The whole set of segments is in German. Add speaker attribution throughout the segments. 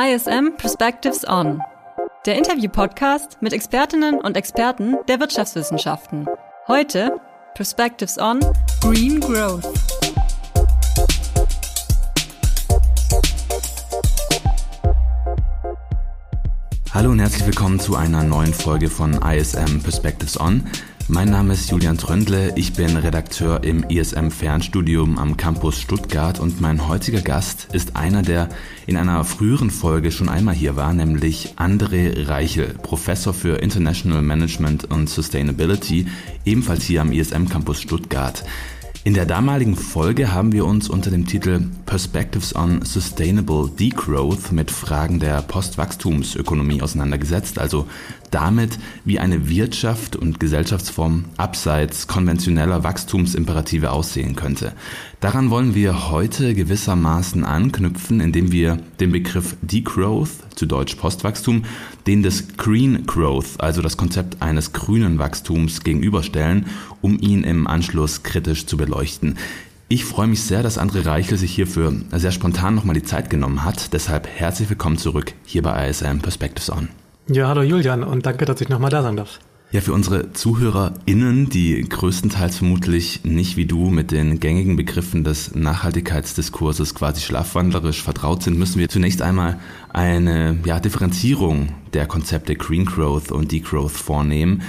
Speaker 1: ISM Perspectives On, der Interview-Podcast mit Expertinnen und Experten der Wirtschaftswissenschaften. Heute Perspectives On Green Growth.
Speaker 2: Hallo und herzlich willkommen zu einer neuen Folge von ISM Perspectives On. Mein Name ist Julian Tröndle, ich bin Redakteur im ISM Fernstudium am Campus Stuttgart und mein heutiger Gast ist einer, der in einer früheren Folge schon einmal hier war, nämlich André Reichel, Professor für International Management und Sustainability, ebenfalls hier am ISM Campus Stuttgart. In der damaligen Folge haben wir uns unter dem Titel Perspectives on Sustainable Degrowth mit Fragen der Postwachstumsökonomie auseinandergesetzt, also damit, wie eine Wirtschaft und Gesellschaftsform abseits konventioneller Wachstumsimperative aussehen könnte. Daran wollen wir heute gewissermaßen anknüpfen, indem wir den Begriff Degrowth, zu Deutsch Postwachstum, den des Green Growth, also das Konzept eines grünen Wachstums, gegenüberstellen, um ihn im Anschluss kritisch zu beleuchten. Ich freue mich sehr, dass André Reichel sich hierfür sehr spontan nochmal die Zeit genommen hat. Deshalb herzlich willkommen zurück hier bei ISM Perspectives On.
Speaker 3: Ja, hallo Julian und danke, dass ich nochmal da sein darf.
Speaker 2: Ja, für unsere ZuhörerInnen, die größtenteils vermutlich nicht wie du mit den gängigen Begriffen des Nachhaltigkeitsdiskurses quasi schlafwandlerisch vertraut sind, müssen wir zunächst einmal eine ja, Differenzierung der Konzepte Green Growth und Degrowth vornehmen.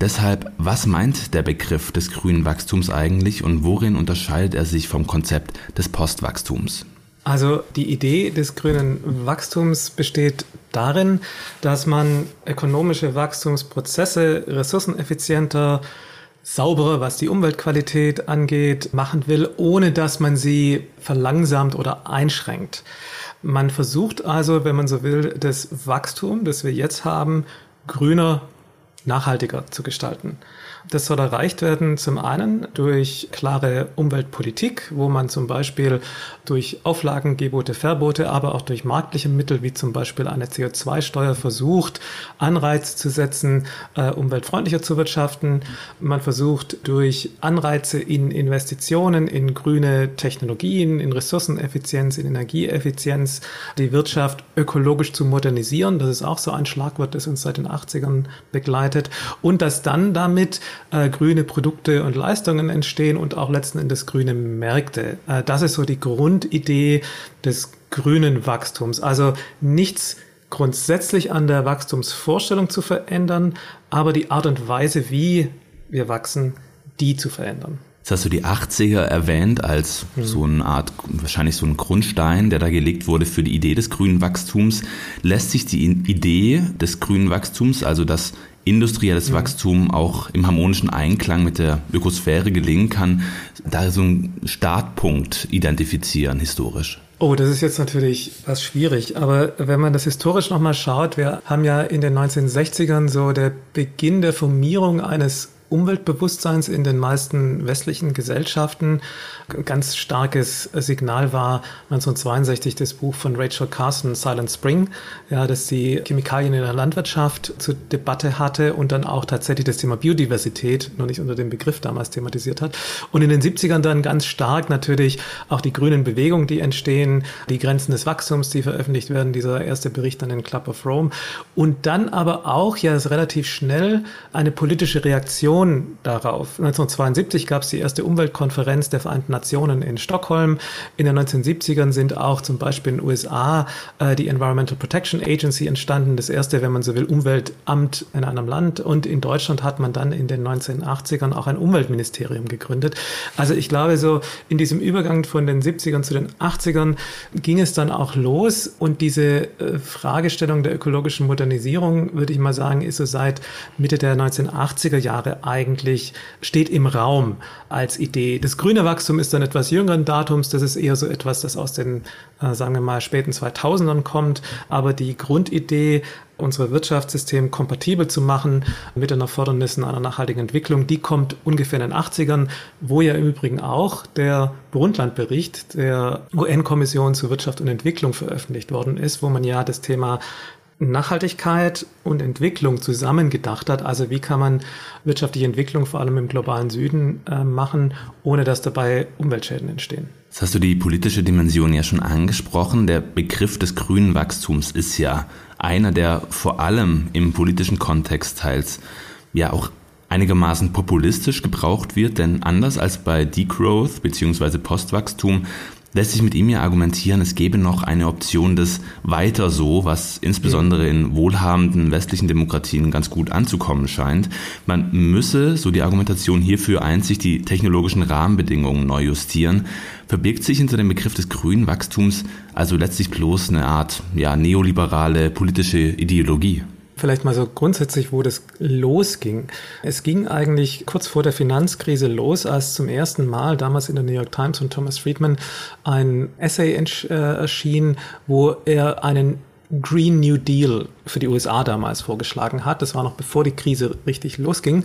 Speaker 2: Deshalb, was meint der Begriff des grünen Wachstums eigentlich und worin unterscheidet er sich vom Konzept des Postwachstums?
Speaker 3: Also die Idee des grünen Wachstums besteht darin, dass man ökonomische Wachstumsprozesse ressourceneffizienter, sauberer, was die Umweltqualität angeht, machen will, ohne dass man sie verlangsamt oder einschränkt. Man versucht also, wenn man so will, das Wachstum, das wir jetzt haben, grüner, nachhaltiger zu gestalten. Das soll erreicht werden zum einen durch klare Umweltpolitik, wo man zum Beispiel durch Auflagen, Gebote, Verbote, aber auch durch marktliche Mittel wie zum Beispiel eine CO2-Steuer versucht, Anreize zu setzen, äh, umweltfreundlicher zu wirtschaften. Man versucht durch Anreize in Investitionen, in grüne Technologien, in Ressourceneffizienz, in Energieeffizienz die Wirtschaft ökologisch zu modernisieren. Das ist auch so ein Schlagwort, das uns seit den 80ern begleitet. Und dass dann damit äh, grüne Produkte und Leistungen entstehen und auch letzten Endes grüne Märkte. Äh, das ist so die Grundidee des grünen Wachstums. Also nichts grundsätzlich an der Wachstumsvorstellung zu verändern, aber die Art und Weise, wie wir wachsen, die zu verändern.
Speaker 2: Jetzt hast du die 80er erwähnt als mhm. so eine Art, wahrscheinlich so ein Grundstein, der da gelegt wurde für die Idee des grünen Wachstums. Lässt sich die Idee des grünen Wachstums, also das industrielles. Wachstum auch im harmonischen Einklang mit der Ökosphäre gelingen kann, da so einen Startpunkt identifizieren historisch?
Speaker 3: Oh, das ist jetzt natürlich was schwierig. Aber wenn man das historisch nochmal schaut, wir haben ja in den 1960ern so der Beginn der Formierung eines Umweltbewusstseins in den meisten westlichen Gesellschaften. Ganz starkes Signal war 1962 das Buch von Rachel Carson, Silent Spring, ja, das die Chemikalien in der Landwirtschaft zur Debatte hatte und dann auch tatsächlich das Thema Biodiversität, noch nicht unter dem Begriff damals thematisiert hat. Und in den 70ern dann ganz stark natürlich auch die grünen Bewegungen, die entstehen, die Grenzen des Wachstums, die veröffentlicht werden, dieser erste Bericht dann in Club of Rome. Und dann aber auch ja relativ schnell eine politische Reaktion Reaktion darauf. 1972 gab es die erste Umweltkonferenz der Vereinten Nationen in Stockholm. In den 1970ern sind auch zum Beispiel in den USA äh, die Environmental Protection Agency entstanden, das erste, wenn man so will, Umweltamt in einem Land. Und in Deutschland hat man dann in den 1980ern auch ein Umweltministerium gegründet. Also ich glaube, so in diesem Übergang von den 70ern zu den 80ern ging es dann auch los. Und diese äh, Fragestellung der ökologischen Modernisierung, würde ich mal sagen, ist so seit Mitte der 1980er Jahre eigentlich steht im Raum als Idee. Das grüne Wachstum ist dann etwas jüngeren Datums. Das ist eher so etwas, das aus den, äh, sagen wir mal, späten 2000ern kommt. Aber die Grundidee, unser Wirtschaftssystem kompatibel zu machen mit den Erfordernissen einer nachhaltigen Entwicklung, die kommt ungefähr in den 80ern, wo ja im Übrigen auch der Brundtland-Bericht der UN-Kommission zur Wirtschaft und Entwicklung veröffentlicht worden ist, wo man ja das Thema Nachhaltigkeit und Entwicklung zusammengedacht hat. Also wie kann man wirtschaftliche Entwicklung vor allem im globalen Süden äh, machen, ohne dass dabei Umweltschäden entstehen.
Speaker 2: Jetzt hast du die politische Dimension ja schon angesprochen. Der Begriff des grünen Wachstums ist ja einer, der vor allem im politischen Kontext teils ja auch einigermaßen populistisch gebraucht wird, denn anders als bei Degrowth bzw. Postwachstum lässt sich mit ihm ja argumentieren, es gäbe noch eine Option des Weiter so, was insbesondere in wohlhabenden westlichen Demokratien ganz gut anzukommen scheint. Man müsse, so die Argumentation hierfür, einzig die technologischen Rahmenbedingungen neu justieren. Verbirgt sich hinter dem Begriff des grünen Wachstums also letztlich bloß eine Art ja, neoliberale politische Ideologie?
Speaker 3: Vielleicht mal so grundsätzlich, wo das losging. Es ging eigentlich kurz vor der Finanzkrise los, als zum ersten Mal damals in der New York Times von Thomas Friedman ein Essay äh, erschien, wo er einen Green New Deal für die USA damals vorgeschlagen hat. Das war noch bevor die Krise richtig losging.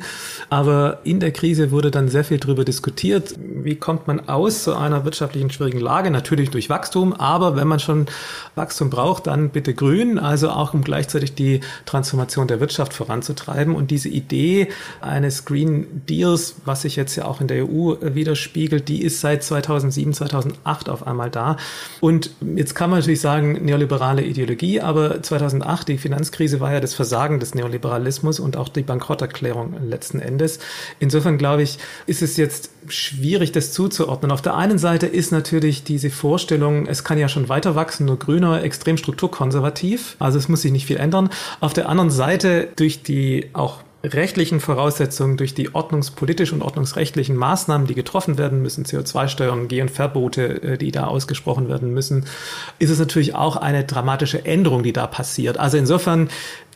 Speaker 3: Aber in der Krise wurde dann sehr viel darüber diskutiert, wie kommt man aus so einer wirtschaftlichen schwierigen Lage? Natürlich durch Wachstum, aber wenn man schon Wachstum braucht, dann bitte grün, also auch um gleichzeitig die Transformation der Wirtschaft voranzutreiben. Und diese Idee eines Green Deals, was sich jetzt ja auch in der EU widerspiegelt, die ist seit 2007, 2008 auf einmal da. Und jetzt kann man natürlich sagen, neoliberale Ideologie, aber 2008 die Finanzkrise war ja das Versagen des Neoliberalismus und auch die Bankrotterklärung letzten Endes. Insofern glaube ich, ist es jetzt schwierig, das zuzuordnen. Auf der einen Seite ist natürlich diese Vorstellung, es kann ja schon weiter wachsen, nur grüner, extrem strukturkonservativ. Also es muss sich nicht viel ändern. Auf der anderen Seite durch die auch rechtlichen Voraussetzungen, durch die ordnungspolitischen und ordnungsrechtlichen Maßnahmen, die getroffen werden müssen, CO2-Steuern, Geh- und Verbote, äh, die da ausgesprochen werden müssen, ist es natürlich auch eine dramatische Änderung, die da passiert. Also insofern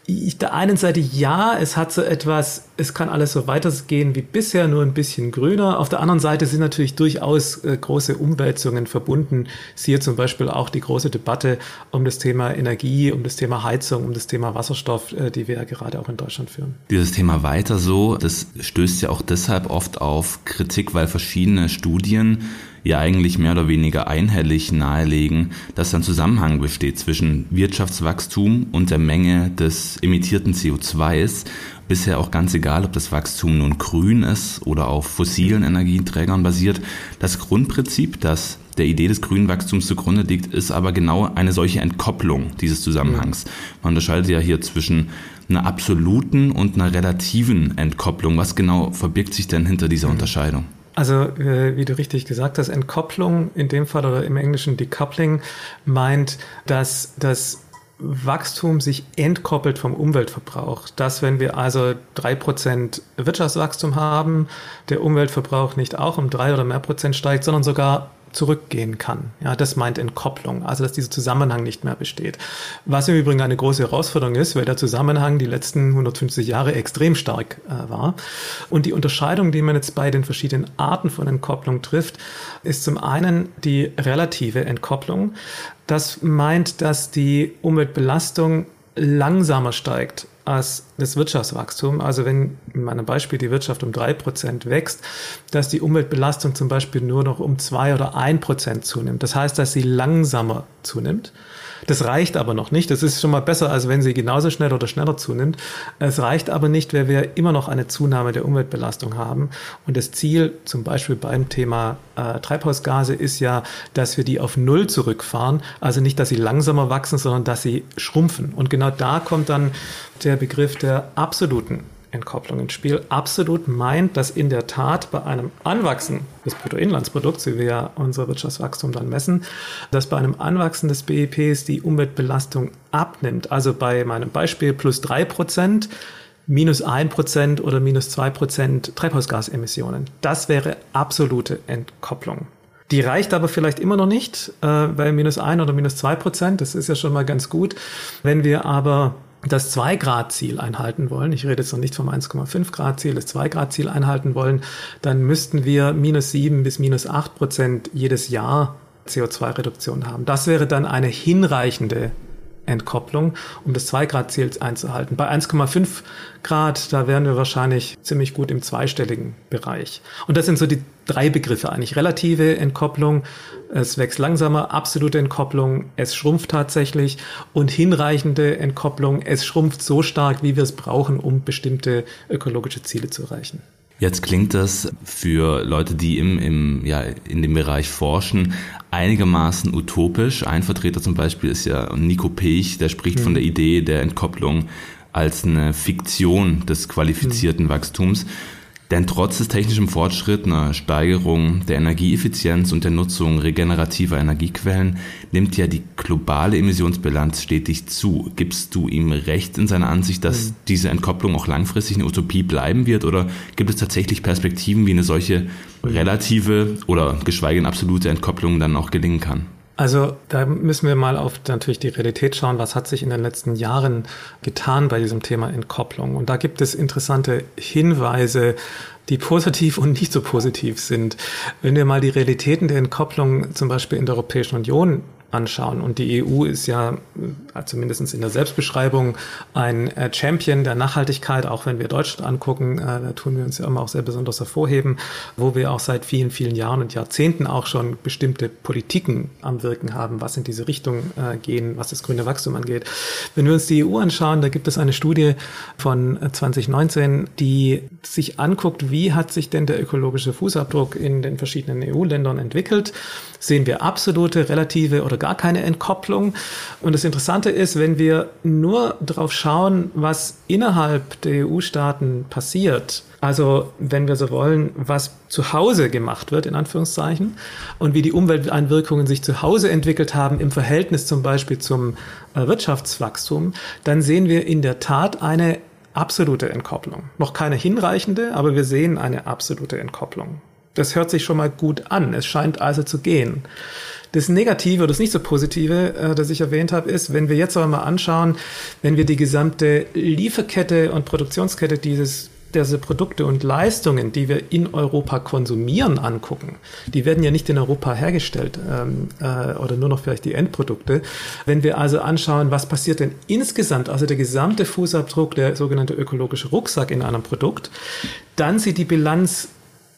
Speaker 3: ich, der einen Seite ja, es hat so etwas, es kann alles so weitergehen wie bisher, nur ein bisschen grüner. Auf der anderen Seite sind natürlich durchaus äh, große Umwälzungen verbunden. Siehe zum Beispiel auch die große Debatte um das Thema Energie, um das Thema Heizung, um das Thema Wasserstoff, äh, die wir ja gerade auch in Deutschland führen.
Speaker 2: Dieses Thema weiter so, das stößt ja auch deshalb oft auf Kritik, weil verschiedene Studien ja eigentlich mehr oder weniger einhellig nahelegen, dass ein Zusammenhang besteht zwischen Wirtschaftswachstum und der Menge des emittierten CO2s. Bisher auch ganz egal, ob das Wachstum nun grün ist oder auf fossilen Energieträgern basiert. Das Grundprinzip, das der Idee des grünen Wachstums zugrunde liegt, ist aber genau eine solche Entkopplung dieses Zusammenhangs. Man unterscheidet ja hier zwischen einer absoluten und einer relativen Entkopplung. Was genau verbirgt sich denn hinter dieser Unterscheidung?
Speaker 3: Also, äh, wie du richtig gesagt hast, Entkopplung in dem Fall oder im Englischen Decoupling meint, dass das Wachstum sich entkoppelt vom Umweltverbrauch. Dass wenn wir also drei Prozent Wirtschaftswachstum haben, der Umweltverbrauch nicht auch um drei oder mehr Prozent steigt, sondern sogar zurückgehen kann. Ja, das meint Entkopplung, also dass dieser Zusammenhang nicht mehr besteht. Was im Übrigen eine große Herausforderung ist, weil der Zusammenhang die letzten 150 Jahre extrem stark äh, war. Und die Unterscheidung, die man jetzt bei den verschiedenen Arten von Entkopplung trifft, ist zum einen die relative Entkopplung. Das meint, dass die Umweltbelastung langsamer steigt als das Wirtschaftswachstum. Also wenn in meinem Beispiel die Wirtschaft um drei Prozent wächst, dass die Umweltbelastung zum Beispiel nur noch um zwei oder ein Prozent zunimmt. Das heißt, dass sie langsamer zunimmt. Das reicht aber noch nicht. Das ist schon mal besser, als wenn sie genauso schnell oder schneller zunimmt. Es reicht aber nicht, weil wir immer noch eine Zunahme der Umweltbelastung haben. Und das Ziel zum Beispiel beim Thema äh, Treibhausgase ist ja, dass wir die auf Null zurückfahren. Also nicht, dass sie langsamer wachsen, sondern dass sie schrumpfen. Und genau da kommt dann der Begriff der absoluten Entkopplung ins Spiel. Absolut meint, dass in der Tat bei einem Anwachsen des Bruttoinlandsprodukts, wie wir ja unser Wirtschaftswachstum dann messen, dass bei einem Anwachsen des BIPs die Umweltbelastung abnimmt. Also bei meinem Beispiel plus drei Prozent, minus ein Prozent oder minus zwei Prozent Treibhausgasemissionen. Das wäre absolute Entkopplung. Die reicht aber vielleicht immer noch nicht, äh, bei minus ein oder minus zwei Prozent. Das ist ja schon mal ganz gut. Wenn wir aber das 2-Grad-Ziel einhalten wollen, ich rede jetzt noch nicht vom 1,5 Grad-Ziel, das 2-Grad-Ziel einhalten wollen, dann müssten wir minus 7 bis minus 8 Prozent jedes Jahr CO2-Reduktion haben. Das wäre dann eine hinreichende Entkopplung, um das 2-Grad-Ziel einzuhalten. Bei 1,5 Grad, da wären wir wahrscheinlich ziemlich gut im zweistelligen Bereich. Und das sind so die drei Begriffe eigentlich. Relative Entkopplung, es wächst langsamer, absolute Entkopplung, es schrumpft tatsächlich und hinreichende Entkopplung, es schrumpft so stark, wie wir es brauchen, um bestimmte ökologische Ziele zu erreichen.
Speaker 2: Jetzt klingt das für Leute, die im, im, ja, in dem Bereich forschen, einigermaßen utopisch. Ein Vertreter zum Beispiel ist ja Nico Pech, der spricht mhm. von der Idee der Entkopplung als eine Fiktion des qualifizierten mhm. Wachstums. Denn trotz des technischen Fortschritts, einer Steigerung der Energieeffizienz und der Nutzung regenerativer Energiequellen nimmt ja die globale Emissionsbilanz stetig zu. Gibst du ihm recht in seiner Ansicht, dass mhm. diese Entkopplung auch langfristig eine Utopie bleiben wird? Oder gibt es tatsächlich Perspektiven, wie eine solche relative oder geschweige denn absolute Entkopplung dann auch gelingen kann?
Speaker 3: Also da müssen wir mal auf natürlich die Realität schauen, was hat sich in den letzten Jahren getan bei diesem Thema Entkopplung. Und da gibt es interessante Hinweise, die positiv und nicht so positiv sind. Wenn wir mal die Realitäten der Entkopplung zum Beispiel in der Europäischen Union anschauen. Und die EU ist ja zumindest in der Selbstbeschreibung ein äh, Champion der Nachhaltigkeit, auch wenn wir Deutschland angucken, äh, da tun wir uns ja immer auch sehr besonders hervorheben, wo wir auch seit vielen, vielen Jahren und Jahrzehnten auch schon bestimmte Politiken am Wirken haben, was in diese Richtung gehen, was das grüne Wachstum angeht. Wenn wir uns die EU anschauen, da gibt es eine Studie von 2019, die sich anguckt, wie hat sich denn der ökologische Fußabdruck in den verschiedenen EU-Ländern entwickelt. Sehen wir absolute, relative oder gar keine Entkopplung. Und das Interessante ist, wenn wir nur darauf schauen, was innerhalb der EU-Staaten passiert, also wenn wir so wollen, was zu Hause gemacht wird, in Anführungszeichen, und wie die Umwelteinwirkungen sich zu Hause entwickelt haben im Verhältnis zum Beispiel zum äh, Wirtschaftswachstum, dann sehen wir in der Tat eine absolute Entkopplung. Noch keine hinreichende, aber wir sehen eine absolute Entkopplung. Das hört sich schon mal gut an. Es scheint also zu gehen. Das Negative, das nicht so Positive, äh, das ich erwähnt habe, ist, wenn wir jetzt aber mal anschauen, wenn wir die gesamte Lieferkette und Produktionskette dieses diese Produkte und Leistungen, die wir in Europa konsumieren, angucken, die werden ja nicht in Europa hergestellt ähm, äh, oder nur noch vielleicht die Endprodukte. Wenn wir also anschauen, was passiert denn insgesamt, also der gesamte Fußabdruck, der sogenannte ökologische Rucksack in einem Produkt, dann sieht die Bilanz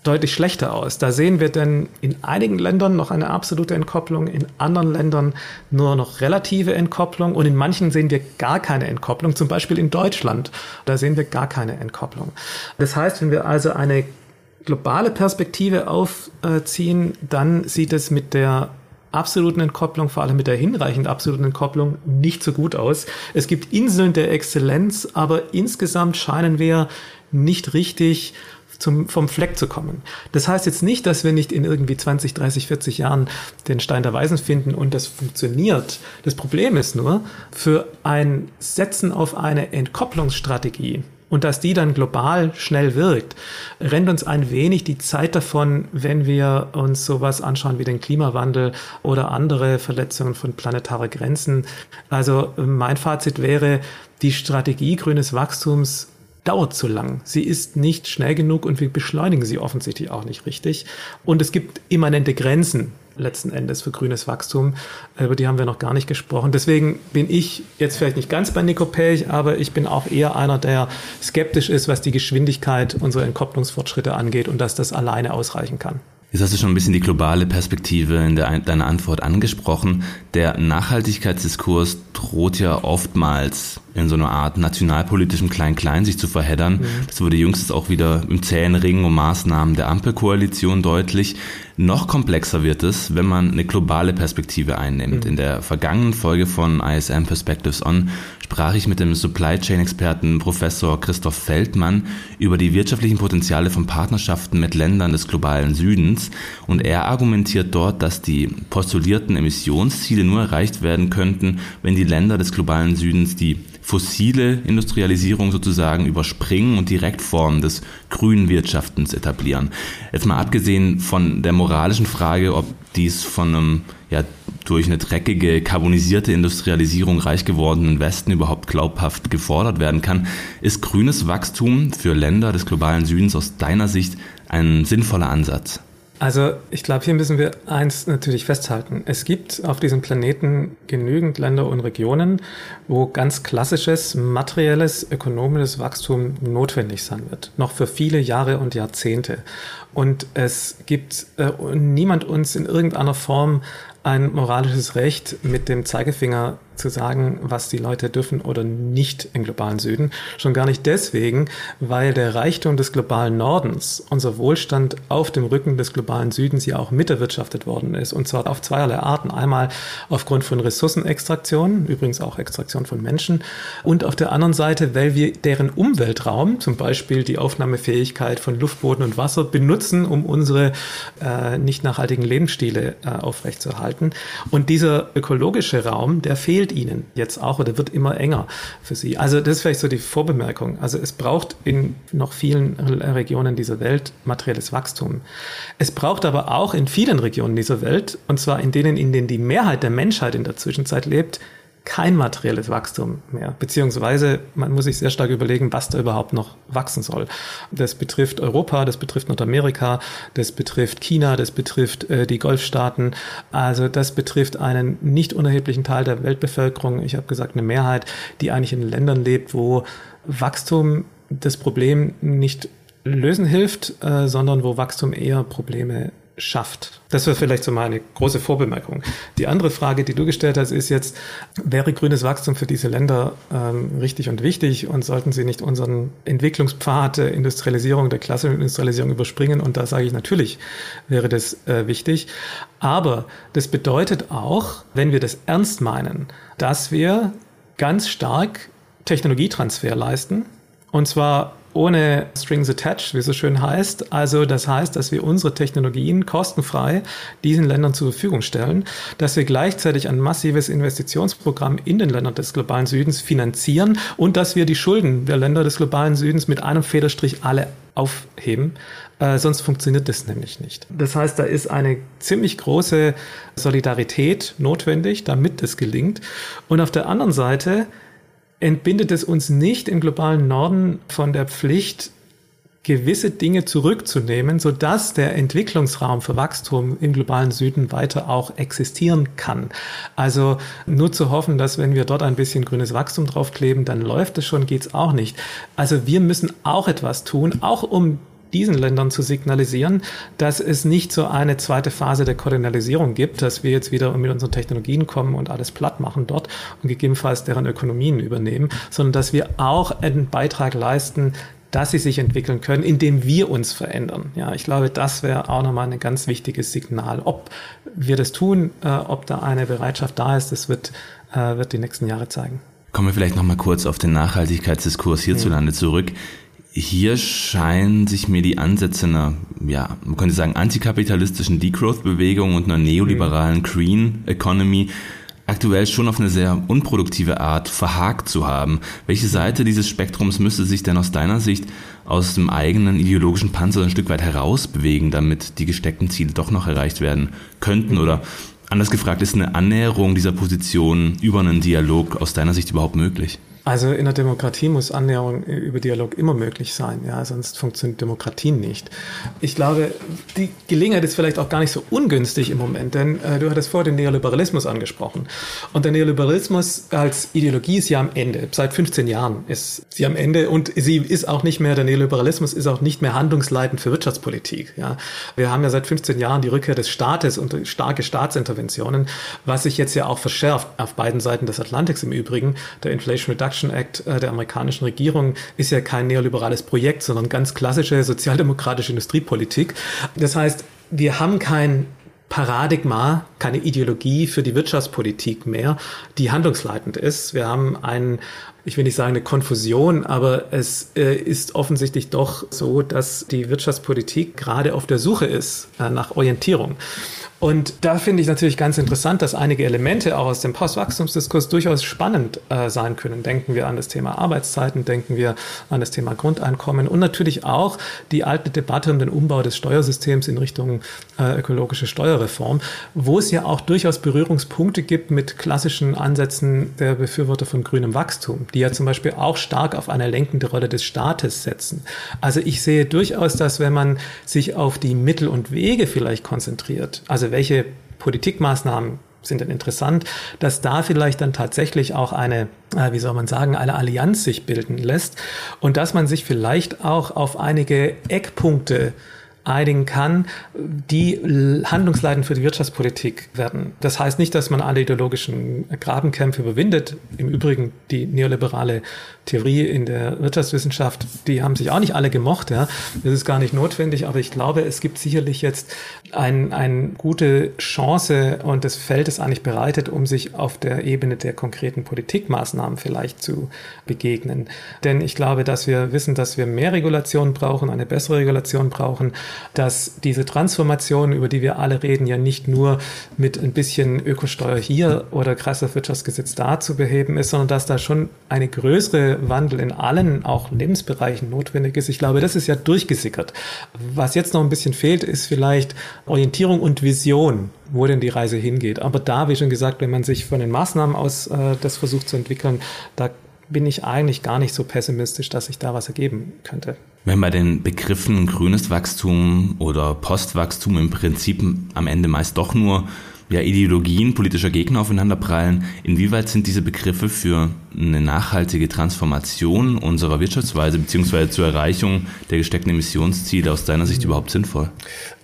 Speaker 3: deutlich schlechter aus. Da sehen wir denn in einigen Ländern noch eine absolute Entkopplung, in anderen Ländern nur noch relative Entkopplung und in manchen sehen wir gar keine Entkopplung, zum Beispiel in Deutschland. Da sehen wir gar keine Entkopplung. Das heißt, wenn wir also eine globale Perspektive aufziehen, dann sieht es mit der absoluten Entkopplung, vor allem mit der hinreichend absoluten Entkopplung, nicht so gut aus. Es gibt Inseln der Exzellenz, aber insgesamt scheinen wir nicht richtig zum, vom Fleck zu kommen. Das heißt jetzt nicht, dass wir nicht in irgendwie 20, 30, 40 Jahren den Stein der Weisen finden und das funktioniert. Das Problem ist nur, für ein Setzen auf eine Entkopplungsstrategie, und dass die dann global schnell wirkt, rennt uns ein wenig die Zeit davon, wenn wir uns sowas anschauen wie den Klimawandel oder andere Verletzungen von planetarer Grenzen. Also mein Fazit wäre, die Strategie grünes Wachstums dauert zu lang. Sie ist nicht schnell genug und wir beschleunigen sie offensichtlich auch nicht richtig. Und es gibt immanente Grenzen letzten Endes für grünes Wachstum. Über die haben wir noch gar nicht gesprochen. Deswegen bin ich jetzt vielleicht nicht ganz bei Nico Pelch, aber ich bin auch eher einer, der skeptisch ist, was die Geschwindigkeit unserer Entkopplungsfortschritte angeht und dass das alleine ausreichen kann.
Speaker 2: Jetzt hast du schon ein bisschen die globale Perspektive in der, deiner Antwort angesprochen. Der Nachhaltigkeitsdiskurs droht ja oftmals in so einer Art nationalpolitischem Klein-Klein sich zu verheddern. Mhm. Das wurde jüngst auch wieder im zähen Ringen um Maßnahmen der Ampelkoalition deutlich. Noch komplexer wird es, wenn man eine globale Perspektive einnimmt. Mhm. In der vergangenen Folge von ISM Perspectives On sprach ich mit dem Supply Chain Experten Professor Christoph Feldmann über die wirtschaftlichen Potenziale von Partnerschaften mit Ländern des globalen Südens und er argumentiert dort, dass die postulierten Emissionsziele nur erreicht werden könnten, wenn die Länder des globalen Südens die fossile Industrialisierung sozusagen überspringen und direkt Formen des grünen Wirtschaftens etablieren. Jetzt mal abgesehen von der moralischen Frage, ob dies von einem ja, durch eine dreckige, carbonisierte Industrialisierung reich gewordenen Westen überhaupt glaubhaft gefordert werden kann, ist grünes Wachstum für Länder des globalen Südens aus deiner Sicht ein sinnvoller Ansatz?
Speaker 3: Also ich glaube, hier müssen wir eins natürlich festhalten. Es gibt auf diesem Planeten genügend Länder und Regionen, wo ganz klassisches materielles, ökonomisches Wachstum notwendig sein wird. Noch für viele Jahre und Jahrzehnte. Und es gibt äh, niemand uns in irgendeiner Form ein moralisches Recht mit dem Zeigefinger zu sagen, was die Leute dürfen oder nicht im globalen Süden. Schon gar nicht deswegen, weil der Reichtum des globalen Nordens, unser Wohlstand auf dem Rücken des globalen Südens ja auch miterwirtschaftet worden ist. Und zwar auf zweierlei Arten. Einmal aufgrund von Ressourcenextraktion, übrigens auch Extraktion von Menschen. Und auf der anderen Seite, weil wir deren Umweltraum, zum Beispiel die Aufnahmefähigkeit von Luft, Boden und Wasser, benutzen, um unsere äh, nicht nachhaltigen Lebensstile äh, aufrechtzuerhalten. Und dieser ökologische Raum, der fehlt ihnen jetzt auch oder wird immer enger für sie. Also das ist vielleicht so die Vorbemerkung. Also es braucht in noch vielen Regionen dieser Welt materielles Wachstum. Es braucht aber auch in vielen Regionen dieser Welt, und zwar in denen, in denen die Mehrheit der Menschheit in der Zwischenzeit lebt, kein materielles Wachstum mehr. Beziehungsweise man muss sich sehr stark überlegen, was da überhaupt noch wachsen soll. Das betrifft Europa, das betrifft Nordamerika, das betrifft China, das betrifft äh, die Golfstaaten. Also das betrifft einen nicht unerheblichen Teil der Weltbevölkerung. Ich habe gesagt, eine Mehrheit, die eigentlich in Ländern lebt, wo Wachstum das Problem nicht lösen hilft, äh, sondern wo Wachstum eher Probleme schafft. Das wäre vielleicht so meine große Vorbemerkung. Die andere Frage, die du gestellt hast, ist jetzt, wäre grünes Wachstum für diese Länder ähm, richtig und wichtig und sollten sie nicht unseren Entwicklungspfad der Industrialisierung, der klassischen Industrialisierung überspringen? Und da sage ich natürlich, wäre das äh, wichtig. Aber das bedeutet auch, wenn wir das ernst meinen, dass wir ganz stark Technologietransfer leisten. Und zwar ohne Strings attached, wie es so schön heißt. Also das heißt, dass wir unsere Technologien kostenfrei diesen Ländern zur Verfügung stellen, dass wir gleichzeitig ein massives Investitionsprogramm in den Ländern des globalen Südens finanzieren und dass wir die Schulden der Länder des globalen Südens mit einem Federstrich alle aufheben. Äh, sonst funktioniert das nämlich nicht. Das heißt, da ist eine ziemlich große Solidarität notwendig, damit es gelingt. Und auf der anderen Seite entbindet es uns nicht im globalen Norden von der Pflicht, gewisse Dinge zurückzunehmen, sodass der Entwicklungsraum für Wachstum im globalen Süden weiter auch existieren kann. Also nur zu hoffen, dass wenn wir dort ein bisschen grünes Wachstum draufkleben, dann läuft es schon, geht's auch nicht. Also wir müssen auch etwas tun, auch um diesen Ländern zu signalisieren, dass es nicht so eine zweite Phase der Kolonialisierung gibt, dass wir jetzt wieder mit unseren Technologien kommen und alles platt machen dort und gegebenenfalls deren Ökonomien übernehmen, sondern dass wir auch einen Beitrag leisten, dass sie sich entwickeln können, indem wir uns verändern. Ja, ich glaube, das wäre auch nochmal ein ganz wichtiges Signal. Ob wir das tun, äh, ob da eine Bereitschaft da ist, das wird, äh, wird die nächsten Jahre zeigen.
Speaker 2: Kommen wir vielleicht nochmal kurz auf den Nachhaltigkeitsdiskurs hierzulande mhm. zurück. Hier scheinen sich mir die Ansätze einer, ja, man könnte sagen, antikapitalistischen Degrowth-Bewegung und einer neoliberalen Green Economy aktuell schon auf eine sehr unproduktive Art verhakt zu haben. Welche Seite dieses Spektrums müsste sich denn aus deiner Sicht aus dem eigenen ideologischen Panzer ein Stück weit herausbewegen, damit die gesteckten Ziele doch noch erreicht werden könnten? Oder anders gefragt, ist eine Annäherung dieser Position über einen Dialog aus deiner Sicht überhaupt möglich?
Speaker 3: Also in der Demokratie muss Annäherung über Dialog immer möglich sein, ja, sonst funktioniert Demokratie nicht. Ich glaube, die Gelegenheit ist vielleicht auch gar nicht so ungünstig im Moment, denn äh, du hattest vorher den Neoliberalismus angesprochen. Und der Neoliberalismus als Ideologie ist ja am Ende. Seit 15 Jahren ist sie am Ende und sie ist auch nicht mehr, der Neoliberalismus ist auch nicht mehr handlungsleitend für Wirtschaftspolitik. Ja. Wir haben ja seit 15 Jahren die Rückkehr des Staates und starke Staatsinterventionen, was sich jetzt ja auch verschärft auf beiden Seiten des Atlantiks im Übrigen. Der Inflation Reduction Reduction Act äh, der amerikanischen Regierung ist ja kein neoliberales Projekt, sondern ganz klassische sozialdemokratische Industriepolitik. Das heißt, wir haben kein Paradigma, keine Ideologie für die Wirtschaftspolitik mehr, die handlungsleitend ist. Wir haben einen, ich will nicht sagen eine Konfusion, aber es äh, ist offensichtlich doch so, dass die Wirtschaftspolitik gerade auf der Suche ist äh, nach Orientierung. Und da finde ich natürlich ganz interessant, dass einige Elemente auch aus dem Postwachstumsdiskurs durchaus spannend äh, sein können. Denken wir an das Thema Arbeitszeiten, denken wir an das Thema Grundeinkommen und natürlich auch die alte Debatte um den Umbau des Steuersystems in Richtung äh, ökologische Steuerreform, wo es ja auch durchaus Berührungspunkte gibt mit klassischen Ansätzen der Befürworter von grünem Wachstum, die ja zum Beispiel auch stark auf eine lenkende Rolle des Staates setzen. Also ich sehe durchaus, dass wenn man sich auf die Mittel und Wege vielleicht konzentriert, also welche Politikmaßnahmen sind denn interessant, dass da vielleicht dann tatsächlich auch eine, äh, wie soll man sagen, eine Allianz sich bilden lässt und dass man sich vielleicht auch auf einige Eckpunkte einigen kann, die handlungsleitend für die Wirtschaftspolitik werden. Das heißt nicht, dass man alle ideologischen Grabenkämpfe überwindet. Im Übrigen die neoliberale Theorie in der Wirtschaftswissenschaft, die haben sich auch nicht alle gemocht. Ja. Das ist gar nicht notwendig, aber ich glaube, es gibt sicherlich jetzt eine ein gute Chance und das Feld ist eigentlich bereitet, um sich auf der Ebene der konkreten Politikmaßnahmen vielleicht zu begegnen. Denn ich glaube, dass wir wissen, dass wir mehr Regulation brauchen, eine bessere Regulation brauchen, dass diese Transformation, über die wir alle reden, ja nicht nur mit ein bisschen Ökosteuer hier oder Kreislaufwirtschaftsgesetz da zu beheben ist, sondern dass da schon eine größere Wandel in allen auch Lebensbereichen notwendig ist. Ich glaube, das ist ja durchgesickert. Was jetzt noch ein bisschen fehlt, ist vielleicht Orientierung und Vision, wo denn die Reise hingeht. Aber da, wie schon gesagt, wenn man sich von den Maßnahmen aus äh, das versucht zu entwickeln, da bin ich eigentlich gar nicht so pessimistisch, dass sich da was ergeben könnte.
Speaker 2: Wenn bei den Begriffen grünes Wachstum oder Postwachstum im Prinzip am Ende meist doch nur ja, Ideologien politischer Gegner aufeinanderprallen, inwieweit sind diese Begriffe für eine nachhaltige Transformation unserer Wirtschaftsweise beziehungsweise zur Erreichung der gesteckten Emissionsziele aus deiner Sicht überhaupt sinnvoll?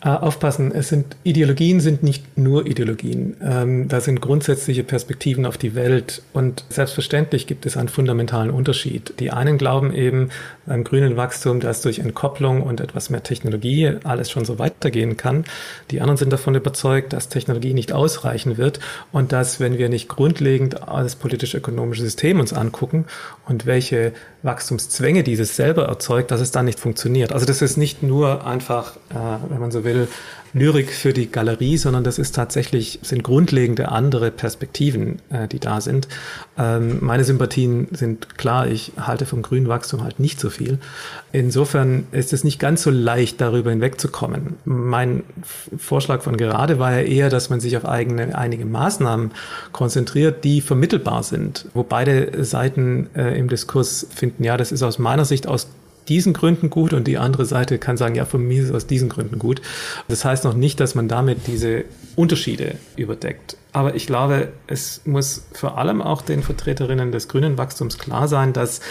Speaker 3: Äh, aufpassen, es sind Ideologien sind nicht nur Ideologien. Ähm, da sind grundsätzliche Perspektiven auf die Welt und selbstverständlich gibt es einen fundamentalen Unterschied. Die einen glauben eben beim grünen Wachstum, dass durch Entkopplung und etwas mehr Technologie alles schon so weitergehen kann. Die anderen sind davon überzeugt, dass Technologie nicht ausreichen wird und dass, wenn wir nicht grundlegend das politisch-ökonomische System uns angucken und welche Wachstumszwänge dieses selber erzeugt, dass es dann nicht funktioniert. Also das ist nicht nur einfach, äh, wenn man so will, Lyrik für die Galerie, sondern das ist tatsächlich, sind grundlegende andere Perspektiven, äh, die da sind. Ähm, meine Sympathien sind klar, ich halte vom grünen Wachstum halt nicht so viel. Insofern ist es nicht ganz so leicht, darüber hinwegzukommen. Mein Vorschlag von gerade war ja eher, dass man sich auf eigene, einige Maßnahmen konzentriert, die vermittelbar sind, wo beide Seiten äh, im Diskurs finden, ja, das ist aus meiner Sicht aus diesen Gründen gut und die andere Seite kann sagen, ja, von mir ist es aus diesen Gründen gut. Das heißt noch nicht, dass man damit diese Unterschiede überdeckt. Aber ich glaube, es muss vor allem auch den Vertreterinnen des grünen Wachstums klar sein, dass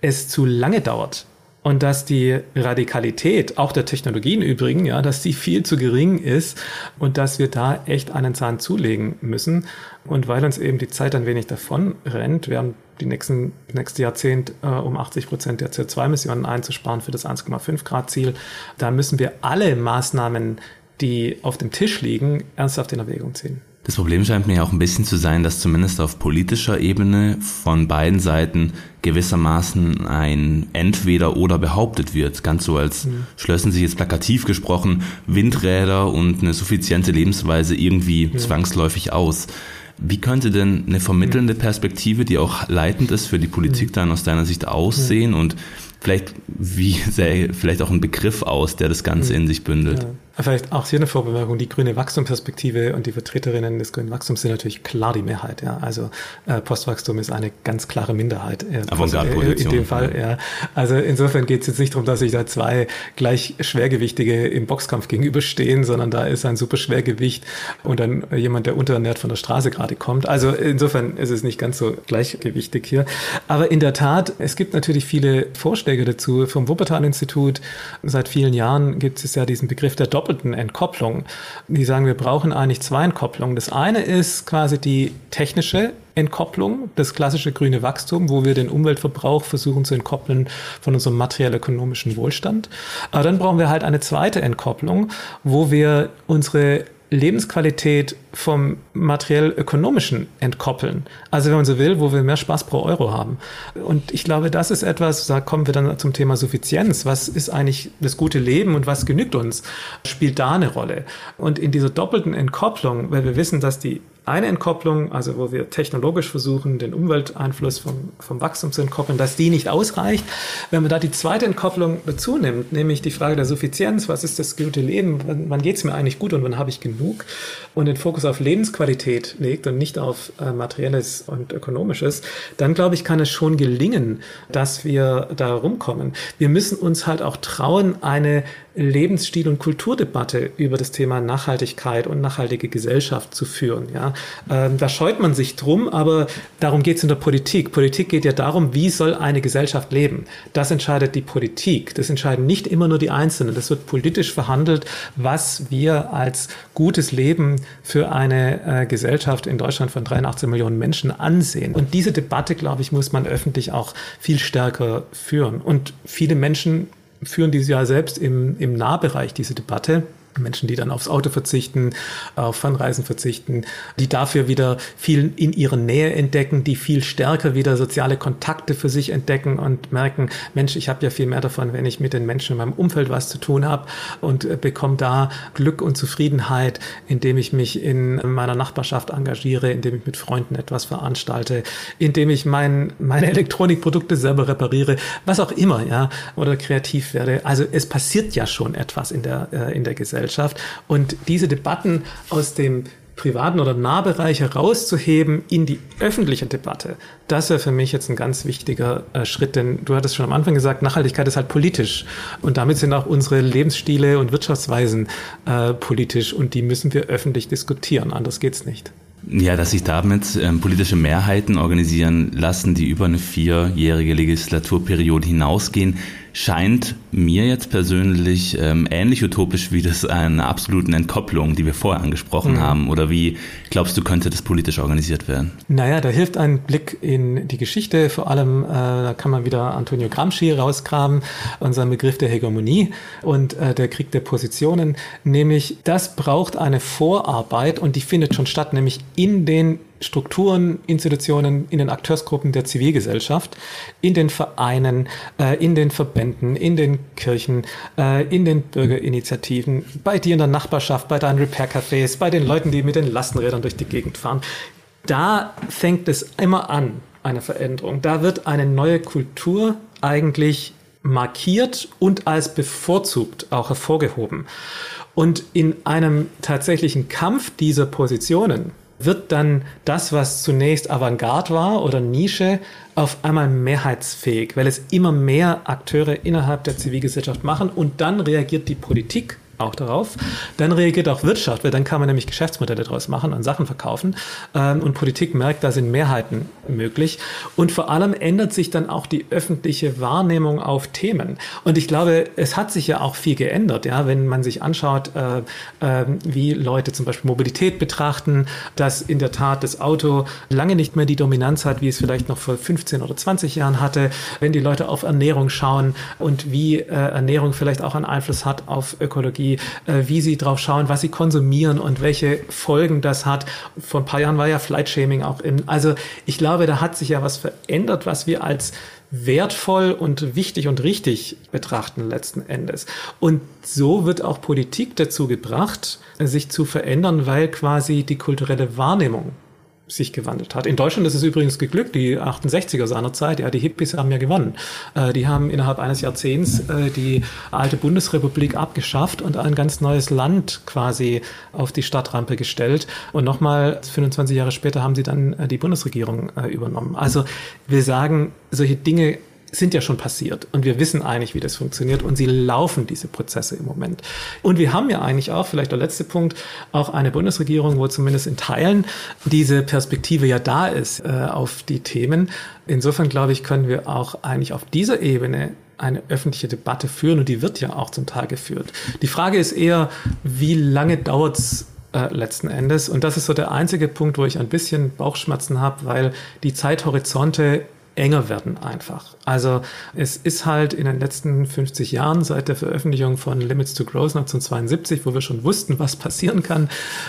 Speaker 3: es zu lange dauert, und dass die Radikalität, auch der Technologien übrigens, ja, dass die viel zu gering ist und dass wir da echt einen Zahn zulegen müssen. Und weil uns eben die Zeit ein wenig davon rennt, werden die nächsten, nächste Jahrzehnt äh, um 80 Prozent der CO2-Emissionen einzusparen für das 1,5 Grad Ziel, da müssen wir alle Maßnahmen, die auf dem Tisch liegen, ernsthaft in Erwägung ziehen.
Speaker 2: Das Problem scheint mir auch ein bisschen zu sein, dass zumindest auf politischer Ebene von beiden Seiten gewissermaßen ein Entweder oder behauptet wird. Ganz so, als mhm. schlössen sich jetzt plakativ gesprochen Windräder und eine suffiziente Lebensweise irgendwie ja. zwangsläufig aus. Wie könnte denn eine vermittelnde mhm. Perspektive, die auch leitend ist für die Politik, mhm. dann aus deiner Sicht aussehen und vielleicht, wie sähe vielleicht auch ein Begriff aus, der das Ganze in sich bündelt? Ja.
Speaker 3: Vielleicht auch hier eine Vorbemerkung. Die grüne Wachstumsperspektive und die Vertreterinnen des grünen Wachstums sind natürlich klar die Mehrheit. Ja. Also äh, Postwachstum ist eine ganz klare Minderheit. Äh,
Speaker 2: äh,
Speaker 3: in dem Fall, ja. Also insofern geht es jetzt nicht darum, dass sich da zwei gleich Schwergewichtige im Boxkampf gegenüberstehen, sondern da ist ein super Schwergewicht und dann jemand, der unterernährt von der Straße gerade kommt. Also insofern ist es nicht ganz so gleichgewichtig hier. Aber in der Tat, es gibt natürlich viele Vorschläge dazu. Vom Wuppertal-Institut seit vielen Jahren gibt es ja diesen Begriff der Doppel doppelten Entkopplung. Die sagen, wir brauchen eigentlich zwei Entkopplungen. Das eine ist quasi die technische Entkopplung, das klassische grüne Wachstum, wo wir den Umweltverbrauch versuchen zu entkoppeln von unserem materiell-ökonomischen Wohlstand. Aber dann brauchen wir halt eine zweite Entkopplung, wo wir unsere Lebensqualität vom materiell-ökonomischen entkoppeln. Also wenn man so will, wo wir mehr Spaß pro Euro haben. Und ich glaube, das ist etwas, da kommen wir dann zum Thema Suffizienz. Was ist eigentlich das gute Leben und was genügt uns? Spielt da eine Rolle. Und in dieser doppelten Entkopplung, weil wir wissen, dass die eine Entkopplung, also wo wir technologisch versuchen, den Umwelteinfluss vom, vom Wachstum zu entkoppeln, dass die nicht ausreicht. Wenn man da die zweite Entkopplung dazu nimmt, nämlich die Frage der Suffizienz, was ist das gute Leben, wann, wann geht es mir eigentlich gut und wann habe ich genug und den Fokus auf Lebensqualität legt und nicht auf äh, materielles und ökonomisches, dann glaube ich, kann es schon gelingen, dass wir da rumkommen. Wir müssen uns halt auch trauen, eine Lebensstil- und Kulturdebatte über das Thema Nachhaltigkeit und nachhaltige Gesellschaft zu führen. Ja, ähm, da scheut man sich drum, aber darum geht es in der Politik. Politik geht ja darum, wie soll eine Gesellschaft leben. Das entscheidet die Politik. Das entscheiden nicht immer nur die Einzelnen. Das wird politisch verhandelt, was wir als gutes Leben für eine äh, Gesellschaft in Deutschland von 83 Millionen Menschen ansehen. Und diese Debatte, glaube ich, muss man öffentlich auch viel stärker führen. Und viele Menschen führen dieses Jahr selbst im, im Nahbereich diese Debatte. Menschen, die dann aufs Auto verzichten, auf Fernreisen verzichten, die dafür wieder viel in ihrer Nähe entdecken, die viel stärker wieder soziale Kontakte für sich entdecken und merken, Mensch, ich habe ja viel mehr davon, wenn ich mit den Menschen in meinem Umfeld was zu tun habe und äh, bekomme da Glück und Zufriedenheit, indem ich mich in meiner Nachbarschaft engagiere, indem ich mit Freunden etwas veranstalte, indem ich mein, meine Elektronikprodukte selber repariere, was auch immer, ja, oder kreativ werde. Also es passiert ja schon etwas in der, äh, in der Gesellschaft. Gesellschaft. Und diese Debatten aus dem privaten oder Nahbereich herauszuheben in die öffentliche Debatte, das wäre für mich jetzt ein ganz wichtiger äh, Schritt, denn du hattest schon am Anfang gesagt, Nachhaltigkeit ist halt politisch und damit sind auch unsere Lebensstile und Wirtschaftsweisen äh, politisch und die müssen wir öffentlich diskutieren, anders geht's nicht.
Speaker 2: Ja, dass sich damit ähm, politische Mehrheiten organisieren lassen, die über eine vierjährige Legislaturperiode hinausgehen, scheint mir jetzt persönlich ähm, ähnlich utopisch wie das einer absoluten Entkopplung, die wir vorher angesprochen mhm. haben. Oder wie glaubst du, könnte das politisch organisiert werden?
Speaker 3: Naja, da hilft ein Blick in die Geschichte. Vor allem, äh, da kann man wieder Antonio Gramsci rausgraben, unseren Begriff der Hegemonie und äh, der Krieg der Positionen. Nämlich, das braucht eine Vorarbeit und die findet schon statt, nämlich in den Strukturen, Institutionen, in den Akteursgruppen der Zivilgesellschaft, in den Vereinen, äh, in den Verbänden, in den Kirchen, äh, in den Bürgerinitiativen, bei dir in der Nachbarschaft, bei deinen Repair-Cafés, bei den Leuten, die mit den Lastenrädern durch die Gegend fahren. Da fängt es immer an, eine Veränderung. Da wird eine neue Kultur eigentlich markiert und als bevorzugt auch hervorgehoben. Und in einem tatsächlichen Kampf dieser Positionen, wird dann das, was zunächst Avantgarde war oder Nische, auf einmal mehrheitsfähig, weil es immer mehr Akteure innerhalb der Zivilgesellschaft machen und dann reagiert die Politik auch darauf. Dann reagiert auch Wirtschaft, weil dann kann man nämlich Geschäftsmodelle daraus machen und Sachen verkaufen. Ähm, und Politik merkt, da sind Mehrheiten möglich. Und vor allem ändert sich dann auch die öffentliche Wahrnehmung auf Themen. Und ich glaube, es hat sich ja auch viel geändert, ja, wenn man sich anschaut, äh, äh, wie Leute zum Beispiel Mobilität betrachten, dass in der Tat das Auto lange nicht mehr die Dominanz hat, wie es vielleicht noch vor 15 oder 20 Jahren hatte, wenn die Leute auf Ernährung schauen und wie äh, Ernährung vielleicht auch einen Einfluss hat auf Ökologie äh, wie sie drauf schauen, was sie konsumieren und welche Folgen das hat. Vor ein paar Jahren war ja Flight-Shaming auch in. Also ich glaube, da hat sich ja was verändert, was wir als wertvoll und wichtig und richtig betrachten letzten Endes. Und so wird auch Politik dazu gebracht, sich zu verändern, weil quasi die kulturelle Wahrnehmung sich gewandelt hat. In Deutschland ist es übrigens geglückt, die 68er seinerzeit, ja, die Hippies haben ja gewonnen. Äh, die haben innerhalb eines Jahrzehnts äh, die alte Bundesrepublik abgeschafft und ein ganz neues Land quasi auf die Stadtrampe gestellt. Und nochmal 25 Jahre später haben sie dann äh, die Bundesregierung äh, übernommen. Also wir sagen, solche Dinge sind ja schon passiert und wir wissen eigentlich, wie das funktioniert und sie laufen diese Prozesse im Moment. Und wir haben ja eigentlich auch, vielleicht der letzte Punkt, auch eine Bundesregierung, wo zumindest in Teilen diese Perspektive ja da ist äh, auf die Themen. Insofern glaube ich, können wir auch eigentlich auf dieser Ebene eine öffentliche Debatte führen und die wird ja auch zum Teil geführt. Die Frage ist eher, wie lange dauert's äh, letzten Endes. Und das ist so der einzige Punkt, wo ich ein bisschen Bauchschmerzen habe, weil die Zeithorizonte enger werden einfach. Also es ist halt in den letzten 50 Jahren seit der Veröffentlichung von Limits to Growth 1972, wo wir schon wussten, was passieren kann,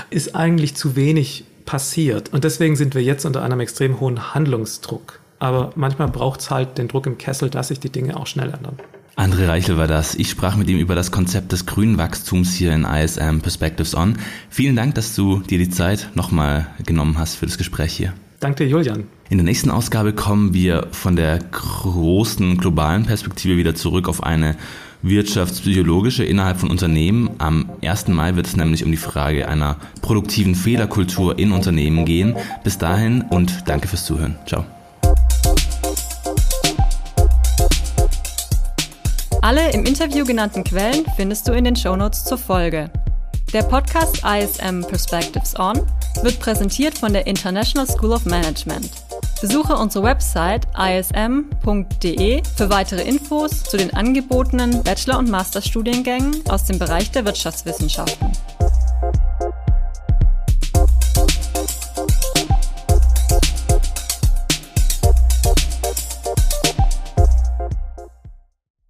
Speaker 3: ist eigentlich zu wenig passiert. Und deswegen sind wir jetzt unter einem extrem hohen Handlungsdruck. Aber manchmal braucht es halt den Druck im Kessel, dass sich die Dinge auch schnell ändern.
Speaker 2: André Reichel war das. Ich sprach mit ihm über das Konzept des grünen Wachstums hier in ISM Perspectives On. Vielen Dank, dass du dir die Zeit nochmal genommen hast für das Gespräch hier.
Speaker 3: Danke dir, Julian.
Speaker 2: In der nächsten Ausgabe kommen wir von der großen globalen Perspektive wieder zurück auf eine wirtschaftspsychologische innerhalb von Unternehmen. Am 1. Mai wird es nämlich um die Frage einer produktiven Fehlerkultur in Unternehmen gehen. Bis dahin und danke fürs Zuhören. Ciao.
Speaker 1: Alle im Interview genannten Quellen findest du in den Shownotes zur Folge. Der Podcast ISM Perspectives On wird präsentiert von der International School of Management. Besuche unsere Website ism.de für weitere Infos zu den angebotenen Bachelor- und Masterstudiengängen aus dem Bereich der Wirtschaftswissenschaften.